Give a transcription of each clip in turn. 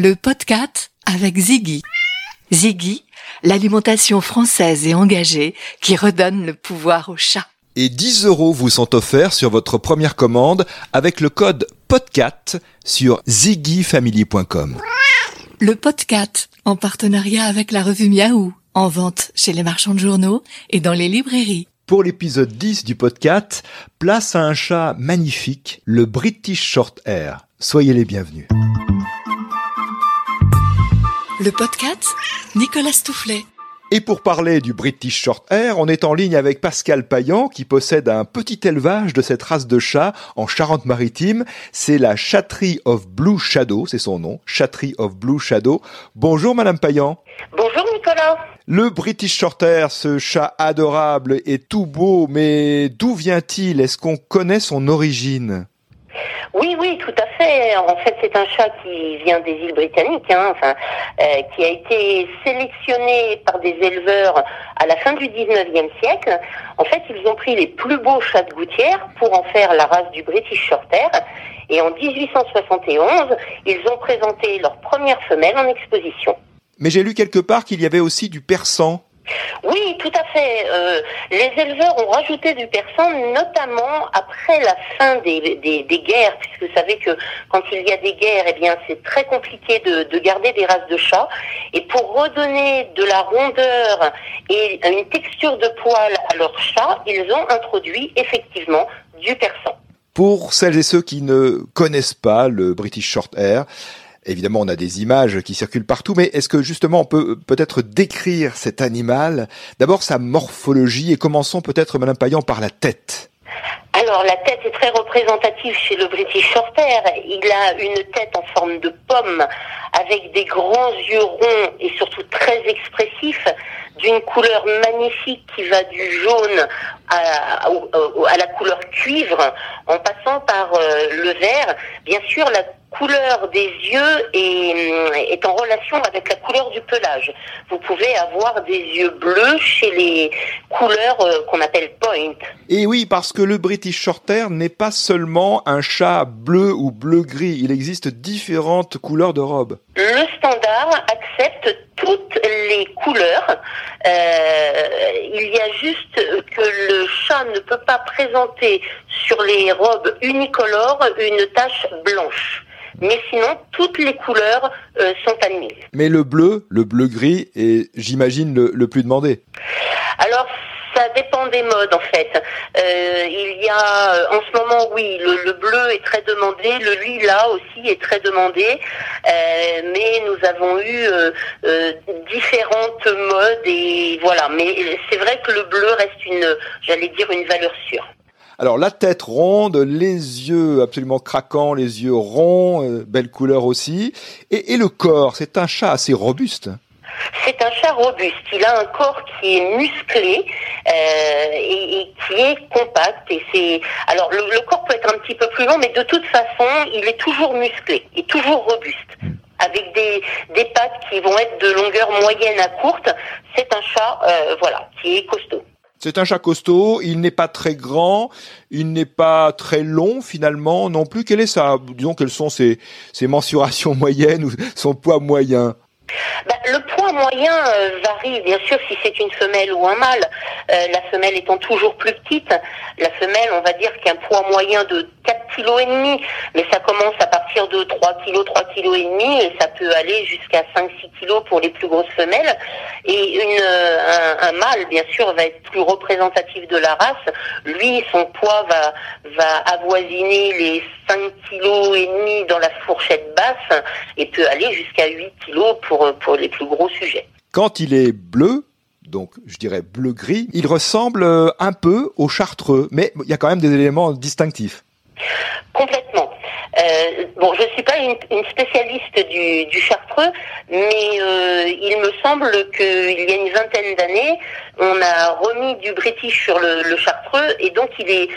le podcast avec Ziggy. Ziggy, l'alimentation française et engagée qui redonne le pouvoir au chat. Et 10 euros vous sont offerts sur votre première commande avec le code PODCAT sur ziggyfamily.com. Le podcast en partenariat avec la revue Miaou, en vente chez les marchands de journaux et dans les librairies. Pour l'épisode 10 du podcast, place à un chat magnifique, le British Short Hair. Soyez les bienvenus. Le podcast Nicolas Stoufflet. Et pour parler du British Short Hair, on est en ligne avec Pascal Payan qui possède un petit élevage de cette race de chat en Charente-Maritime. C'est la Chattery of Blue Shadow, c'est son nom, Chattery of Blue Shadow. Bonjour Madame Payan. Bonjour Nicolas. Le British Shorthair, ce chat adorable et tout beau, mais d'où vient-il? Est-ce qu'on connaît son origine? Oui, oui, tout à fait. En fait, c'est un chat qui vient des îles britanniques, hein, enfin, euh, qui a été sélectionné par des éleveurs à la fin du 19e siècle. En fait, ils ont pris les plus beaux chats de gouttière pour en faire la race du British Shorthair. Et en 1871, ils ont présenté leur première femelle en exposition. Mais j'ai lu quelque part qu'il y avait aussi du persan. Oui, tout à fait. Euh, les éleveurs ont rajouté du persan, notamment après la fin des, guerres, puisque vous savez que quand il y a des guerres, eh bien, c'est très compliqué de, de, garder des races de chats. Et pour redonner de la rondeur et une texture de poil à leurs chats, ils ont introduit effectivement du persan. Pour celles et ceux qui ne connaissent pas le British Short Hair, Évidemment, on a des images qui circulent partout, mais est-ce que justement on peut peut-être décrire cet animal? D'abord sa morphologie et commençons peut-être, Madame Payan, par la tête. Alors la tête est très représentative chez le British Shorthair. Il a une tête en forme de pomme avec des grands yeux ronds et surtout très expressifs d'une couleur magnifique qui va du jaune à, à, la couleur cuivre en passant par euh, le vert. Bien sûr, la couleur des yeux est, est, en relation avec la couleur du pelage. Vous pouvez avoir des yeux bleus chez les couleurs euh, qu'on appelle point. Et oui, parce que le British Shorthair n'est pas seulement un chat bleu ou bleu-gris, il existe différentes couleurs de robe. Le standard accepte toutes les couleurs. Euh, il y a juste que le chat ne peut pas présenter sur les robes unicolores une tache blanche. Mais sinon, toutes les couleurs euh, sont admises. Mais le bleu, le bleu-gris est, j'imagine, le, le plus demandé. Alors, ça dépend des modes en fait. Euh, il y a euh, en ce moment, oui, le, bleu est très demandé, le lilas aussi est très demandé, euh, mais nous avons eu euh, différentes modes et voilà. Mais c'est vrai que le bleu reste une, j'allais dire, une valeur sûre. Alors la tête ronde, les yeux absolument craquants, les yeux ronds, belle couleur aussi, et, le corps, c'est un chat assez robuste. C'est un chat robuste. Il a un corps qui est musclé euh, et, qui est compact. Et c'est alors le, corps peut être un petit peu plus long, mais de toute façon, il est toujours musclé et toujours robuste avec des, des pattes qui vont être de longueur moyenne à courte. C'est un chat, euh, voilà, qui est costaud. C'est un chat costaud, il n'est pas très grand, il n'est pas très long finalement non plus. Quelle est sa, disons, quelles sont ses, mensurations moyennes ou son poids moyen? Bah, le poids moyen euh, varie, bien sûr, si c'est une femelle ou un mâle. Euh, la femelle étant toujours plus petite, la femelle, on va dire qu'un poids moyen de 4 kg et demi, mais ça commence à partir de 3 kg, 3 kg et demi, et ça peut aller jusqu'à 5-6 kg pour les plus grosses femelles. Et euh, un, un, mâle, bien sûr, va être plus représentatif de la race. Lui, son poids va, va avoisiner les 5 kg et demi dans la fourchette basse et peut aller jusqu'à 8 kg pour pour, les plus gros sujets. Quand il est bleu, donc je dirais bleu-gris, il ressemble euh, un peu au chartreux, mais il y a quand même des éléments distinctifs. Complètement. Euh, bon, je ne suis pas une, spécialiste du, chartreux, mais euh, il me semble qu'il y a une vingtaine d'années, on a remis du british sur le, chartreux, et donc il est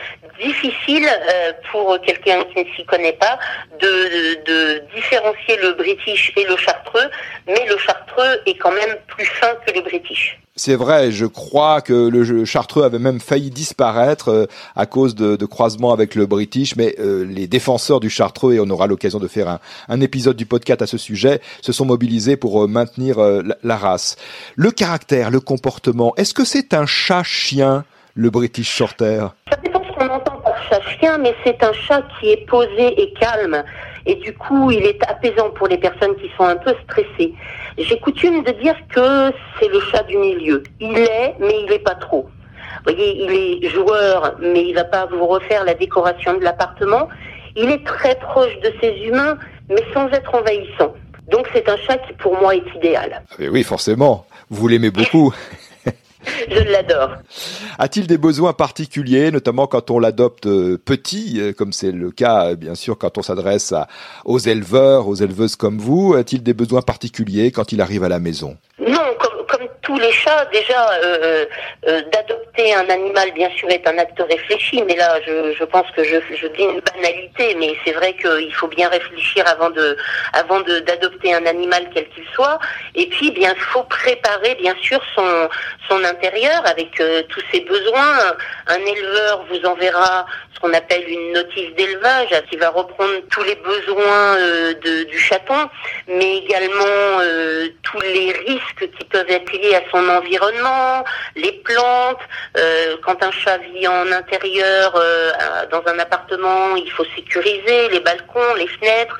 difficile euh, pour quelqu'un qui ne s'y connaît pas de, différencier le british et le chartreux, mais le chartreux est quand même plus fin que le british. C'est vrai, je crois que le chartreux avait même failli disparaître euh, à cause de, de croisements avec le british, mais euh, les défenseurs du chartreux, et on aura l'occasion de faire un, épisode du podcast à ce sujet, se sont mobilisés pour euh, maintenir la, la, race. Le caractère, le comportement, est-ce que c'est un chat-chien, le british shorthair Ça dépend ce qu'on entend par chat-chien, mais c'est un chat qui est posé et calme et du coup il est apaisant pour les personnes qui sont un peu stressées. J'ai coutume de dire que c'est le chat du milieu. Il est, mais il n'est pas trop. Vous voyez, il est joueur, mais il va pas vous refaire la décoration de l'appartement. Il est très proche de ses humains, mais sans être envahissant. Donc c'est un chat qui pour moi est idéal. Ah oui, forcément. Vous l'aimez beaucoup. Je l'adore. A-t-il des besoins particuliers, notamment quand on l'adopte euh, petit, euh, comme c'est le cas euh, bien sûr quand on s'adresse aux éleveurs, aux éleveuses comme vous A-t-il des besoins particuliers quand il arrive à la maison? Non, tous les chats, déjà, euh, euh, d'adopter un animal, bien sûr, est un acte réfléchi, mais là, je, pense que je, dis une banalité, mais c'est vrai qu'il faut bien réfléchir avant de, avant d'adopter un animal quel qu'il soit. Et puis, bien, il faut préparer, bien sûr, son, son intérieur avec euh, tous ses besoins. Un éleveur vous enverra qu'on appelle une notice d'élevage qui va reprendre tous les besoins de, du chaton, mais également tous les risques qui peuvent être liés à son environnement, les plantes. Euh, quand un chat vit en intérieur, euh, dans un appartement, il faut sécuriser les balcons, les fenêtres.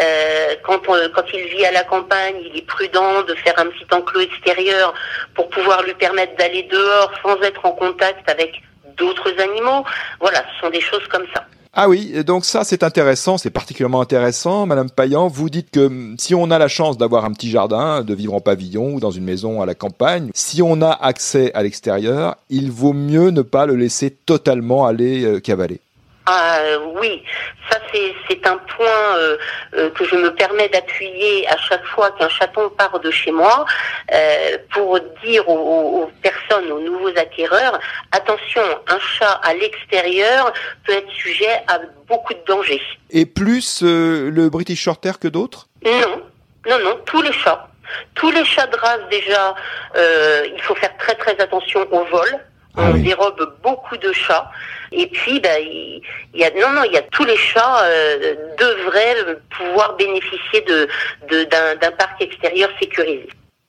Euh, quand il vit à la campagne, il est prudent de faire un petit enclos extérieur pour pouvoir lui permettre d'aller dehors sans être en contact avec d'autres animaux. Voilà, ce sont des choses comme ça. Ah oui, donc ça c'est intéressant, c'est particulièrement intéressant. Madame Payan, vous dites que hum, si on a la chance d'avoir un petit jardin, de vivre en pavillon ou dans une maison à la campagne, si on a accès à l'extérieur, il vaut mieux ne pas le laisser totalement aller euh, cavaler. Ah oui, ça c'est un point euh, euh, que je me permets d'appuyer à chaque fois qu'un chaton part de chez moi euh, pour dire aux, personnes, aux nouveaux acquéreurs, attention, un chat à l'extérieur peut être sujet à beaucoup de dangers. Et plus le British Shorthair que d'autres? Non, non, non, tous les chats. Tous les chats de race déjà, il faut faire très très attention au vol ah on dérobe beaucoup de chats. Et puis, bah, il, y a non, non, il y a tous les chats euh, devraient pouvoir bénéficier de d'un parc extérieur sécurisé.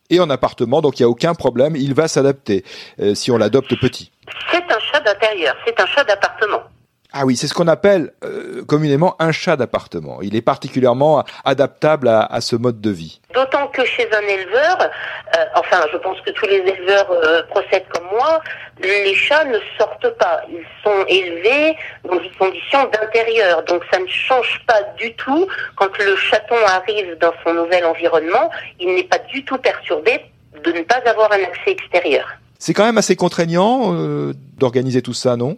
Et en appartement, donc il n'y a aucun problème, il va s'adapter euh, si on l'adopte petit. C'est un chat d'intérieur, c'est un chat d'appartement. Ah oui, c'est ce qu'on appelle euh, communément un chat d'appartement. Il est particulièrement adaptable à, ce mode de vie. D'autant que chez un éleveur, euh, enfin je pense que tous les éleveurs euh, procèdent comme moi, les chats ne sortent pas. Ils sont élevés dans des conditions d'intérieur. Donc ça ne change pas du tout quand le chaton arrive dans son nouvel environnement. Il n'est pas du tout perturbé de ne pas avoir un accès extérieur. C'est quand même assez contraignant d'organiser tout ça, non?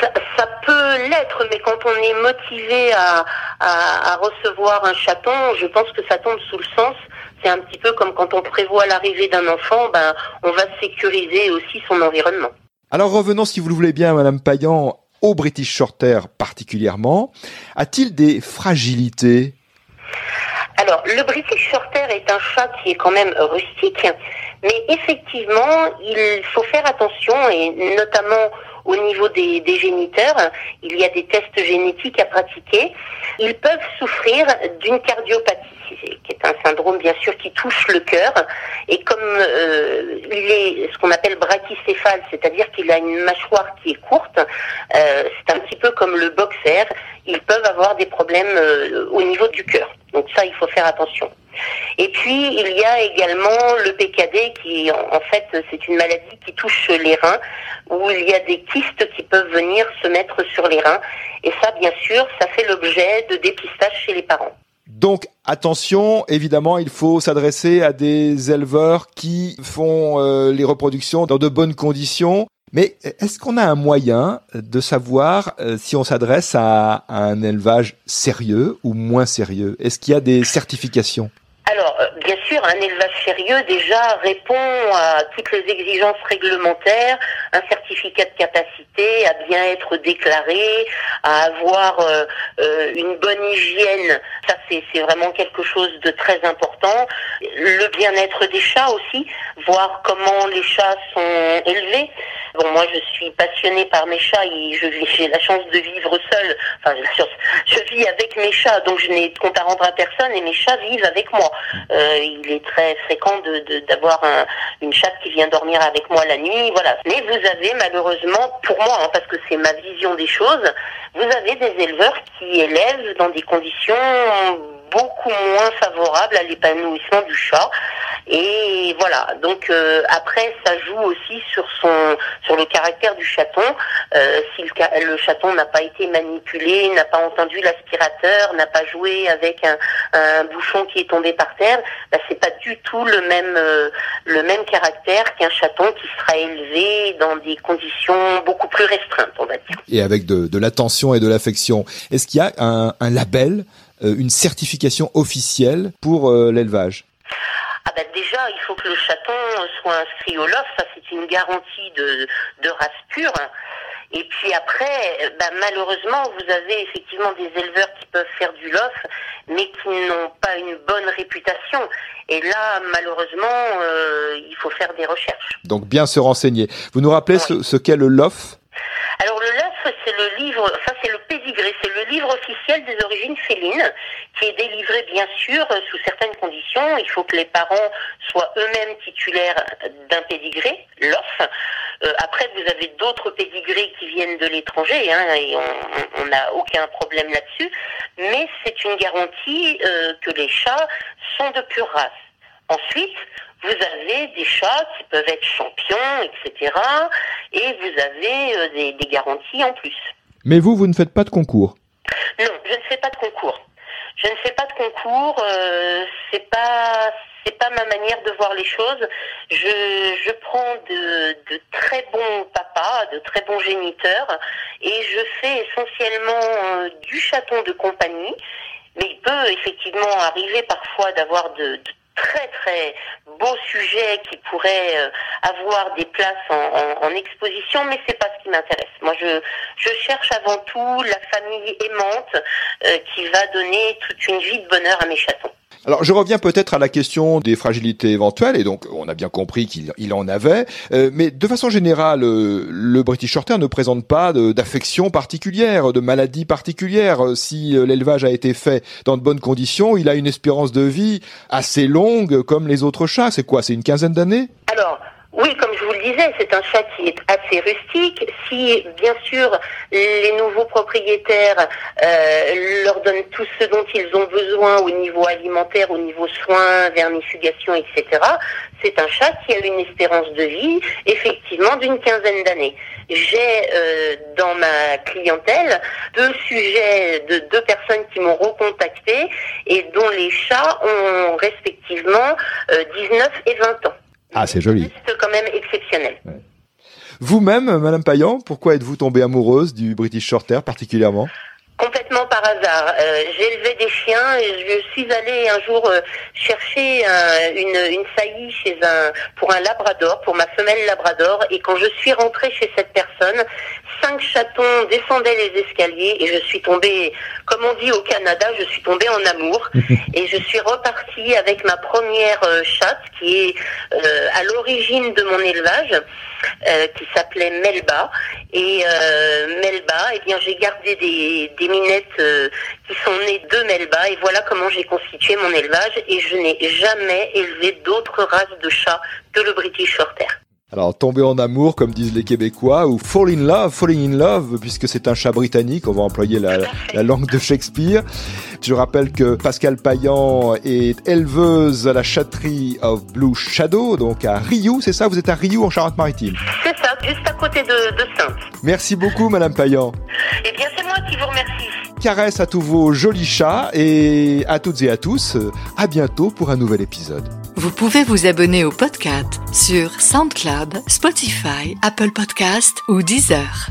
Ça, peut l'être, mais quand on est motivé à, à, recevoir un chaton, je pense que ça tombe sous le sens. C'est un petit peu comme quand on prévoit l'arrivée d'un enfant, ben, on va sécuriser aussi son environnement. Alors revenons, si vous le voulez bien, Madame Payan, au British Shorthair particulièrement. A-t-il des fragilités? Alors, le British Shorthair est un chat qui est quand même rustique, mais effectivement, il faut faire attention, et notamment au niveau des, géniteurs, il y a des tests génétiques à pratiquer. Ils peuvent souffrir d'une cardiopathie, qui est un syndrome bien sûr qui touche le cœur. Et comme euh, il est ce qu'on appelle brachycéphale, c'est-à-dire qu'il a une mâchoire qui est courte, euh, c'est un petit peu comme le boxer, ils peuvent avoir des problèmes euh, au niveau du cœur. Donc ça, il faut faire attention. Et puis, il y a également le PKD qui, en fait, c'est une maladie qui touche les reins, où il y a des kystes qui peuvent venir se mettre sur les reins. Et ça, bien sûr, ça fait l'objet de dépistage chez les parents. Donc attention, évidemment, il faut s'adresser à des éleveurs qui font euh, les reproductions dans de bonnes conditions. Mais est-ce qu'on a un moyen de savoir euh, si on s'adresse à, un élevage sérieux ou moins sérieux? Est-ce qu'il y a des certifications? Bien sûr, un élevage sérieux déjà répond à toutes les exigences réglementaires, un certificat de capacité, à bien être déclaré, à avoir euh, euh, une bonne hygiène. Ça, c'est vraiment quelque chose de très important. Le bien-être des chats aussi, voir comment les chats sont élevés. Bon, moi, je suis passionnée par mes chats et j'ai la chance de vivre seule. Enfin, je avec mes chats, donc je n'ai de compte à rendre à personne et mes chats vivent avec moi. Euh, il est très fréquent de d'avoir une chatte qui vient dormir avec moi la nuit, voilà. Mais vous avez malheureusement, pour moi, hein, parce que c'est ma vision des choses, vous avez des éleveurs qui élèvent dans des conditions beaucoup moins favorables à l'épanouissement du chat. Et voilà. Donc euh, après, ça joue aussi sur son sur le caractère du chaton. Euh, si le, le chaton n'a pas été manipulé, n'a pas entendu l'aspirateur, n'a pas joué avec un, un, bouchon qui est tombé par terre, bah, c'est pas du tout le même euh, le même caractère qu'un chaton qui sera élevé dans des conditions beaucoup plus restreintes, on va dire. Et avec de, de l'attention et de l'affection. Est-ce qu'il y a un, un label, une certification officielle pour euh, l'élevage ah ben déjà, il faut que le chaton soit inscrit au LOF, ça c'est une garantie de, de race pure. Et puis après, ben malheureusement, vous avez effectivement des éleveurs qui peuvent faire du lof, mais qui n'ont pas une bonne réputation. Et là, malheureusement, euh, il faut faire des recherches. Donc bien se renseigner. Vous nous rappelez oui. ce, ce qu'est le lof alors le LOF, c'est le livre, ça c'est le pédigré, c'est le livre officiel des origines félines, qui est délivré bien sûr sous certaines conditions. Il faut que les parents soient eux-mêmes titulaires d'un pédigré, LOF. Euh, après, vous avez d'autres pédigrés qui viennent de l'étranger, hein, et on n'a aucun problème là-dessus. Mais c'est une garantie euh, que les chats sont de pure race. Ensuite, vous avez des chats qui peuvent être champions, etc. Et vous avez euh, des, des, garanties en plus. Mais vous, vous ne faites pas de concours Non, je ne fais pas de concours. Je ne fais pas de concours. Euh, c'est pas c'est pas ma manière de voir les choses. Je, je prends de, de, très bons papas, de très bons géniteurs, et je fais essentiellement euh, du chaton de compagnie. Mais il peut effectivement arriver parfois d'avoir de, de très très beaux sujets qui pourraient euh, avoir des places en exposition, mais c'est pas ce qui m'intéresse. Moi, je, je cherche avant tout la famille aimante euh, qui va donner toute une vie de bonheur à mes chatons. Alors je reviens peut-être à la question des fragilités éventuelles, et donc on a bien compris qu'il il en avait, euh, mais de façon générale, euh, le British Shorthair ne présente pas d'affection particulière, de maladie particulière. Si euh, l'élevage a été fait dans de bonnes conditions, il a une espérance de vie assez longue comme les autres chats. C'est quoi C'est une quinzaine d'années? Alors, oui, comme je vous le disais, c'est un chat qui est assez rustique. Si, bien sûr, les nouveaux propriétaires euh, leur donnent tout ce dont ils ont besoin au niveau alimentaire, au niveau soins, vernifugation, etc., c'est un chat qui a une espérance de vie, effectivement, d'une quinzaine d'années. J'ai euh, dans ma clientèle deux sujets de deux personnes qui m'ont recontacté et dont les chats ont respectivement euh, 19 et 20 ans. Ah, c'est joli. C'est quand même exceptionnel. Ouais. Vous-même, Madame Payan, pourquoi êtes-vous tombée amoureuse du British Shorthair particulièrement? Par hasard. Euh, J'élevais des chiens et je suis allée un jour euh, chercher un, une, une saillie chez un pour un labrador, pour ma femelle labrador. Et quand je suis rentrée chez cette personne, cinq chatons descendaient les escaliers et je suis tombée, comme on dit au Canada, je suis tombée en amour. et je suis repartie avec ma première euh, chatte qui est à l'origine de mon élevage, qui s'appelait Melba. Et Melba, eh bien j'ai gardé des, des minettes euh, qui sont nées de Melba et voilà comment j'ai constitué mon élevage et je n'ai jamais élevé d'autres races de chats que le British Shorthair. Alors, tomber en amour, comme disent les Québécois, ou fall in love, falling in love, puisque c'est un chat britannique, on va employer la, la, langue de Shakespeare. Je rappelle que Pascal Payan est éleveuse à la chatterie of Blue Shadow, donc à Riou, c'est ça? Vous êtes à Riou, en Charente-Maritime? C'est ça, juste à côté de, de Sainte. Merci beaucoup, Madame Payan. Eh bien, c'est moi qui vous remercie. Caresse à tous vos jolis chats et à toutes et à tous, à bientôt pour un nouvel épisode. Vous pouvez vous abonner au podcast sur SoundCloud, Spotify, Apple Podcast ou Deezer.